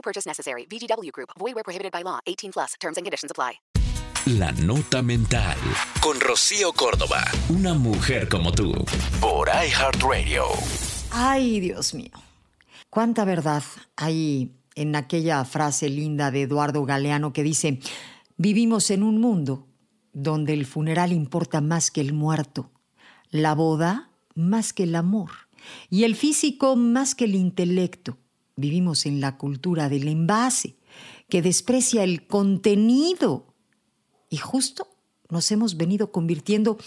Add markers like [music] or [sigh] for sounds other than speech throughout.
No purchase necessary. VGW Group. Void where prohibited by law. 18 plus. Terms and conditions apply. La nota mental con Rocío Córdoba. Una mujer como tú. Por iHeartRadio. Ay, Dios mío. Cuánta verdad hay en aquella frase linda de Eduardo Galeano que dice, vivimos en un mundo donde el funeral importa más que el muerto, la boda más que el amor y el físico más que el intelecto. Vivimos en la cultura del envase, que desprecia el contenido. Y justo nos hemos venido convirtiendo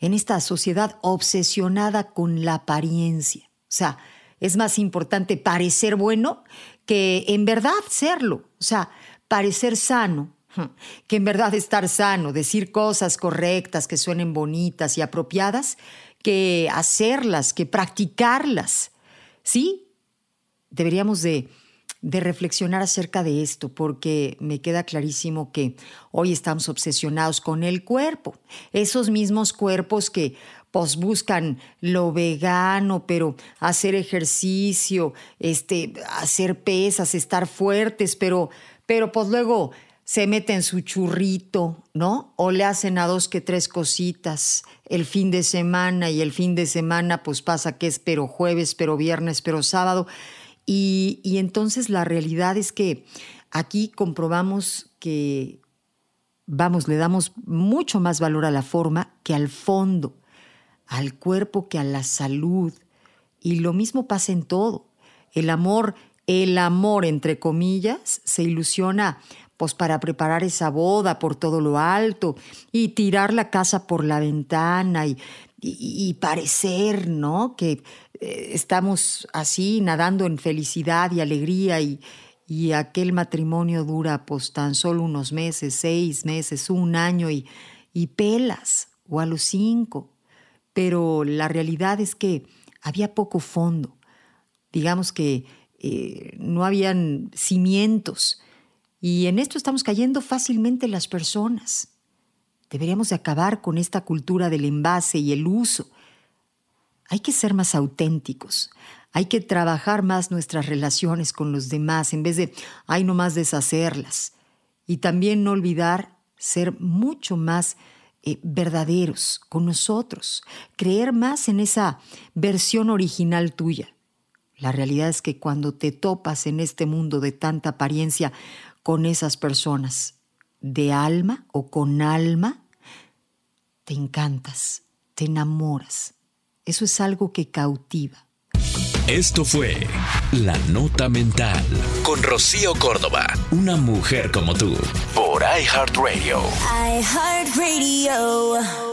en esta sociedad obsesionada con la apariencia. O sea, es más importante parecer bueno que en verdad serlo. O sea, parecer sano, [laughs] que en verdad estar sano, decir cosas correctas que suenen bonitas y apropiadas, que hacerlas, que practicarlas. ¿Sí? Deberíamos de, de reflexionar acerca de esto, porque me queda clarísimo que hoy estamos obsesionados con el cuerpo. Esos mismos cuerpos que pues buscan lo vegano, pero hacer ejercicio, este, hacer pesas, estar fuertes, pero, pero pues luego se meten su churrito, ¿no? O le hacen a dos que tres cositas el fin de semana y el fin de semana pues pasa que es pero jueves, pero viernes, pero sábado. Y, entonces la realidad es que aquí comprobamos que, vamos, le damos mucho más valor a la forma que al fondo, al cuerpo que a la salud. Y lo mismo pasa en todo. El amor, el amor, entre comillas, se ilusiona pues para preparar esa boda por todo lo alto y tirar la casa por la ventana y, y, parecer, ¿no? Que eh, estamos así nadando en felicidad y alegría y, y aquel matrimonio dura pues tan solo unos meses, seis meses, un año y, y pelas o a los cinco. Pero la realidad es que había poco fondo. Digamos que eh, no habían cimientos y en esto estamos cayendo fácilmente las personas. Deberíamos de acabar con esta cultura del envase y el uso. Hay que ser más auténticos. Hay que trabajar más nuestras relaciones con los demás en vez de, ay, no más deshacerlas. Y también no olvidar ser mucho más eh, verdaderos con nosotros, creer más en esa versión original tuya. La realidad es que cuando te topas en este mundo de tanta apariencia, con esas personas de alma o con alma, te encantas, te enamoras. Eso es algo que cautiva. Esto fue La Nota Mental con Rocío Córdoba, una mujer como tú, por iHeartRadio. iHeartRadio.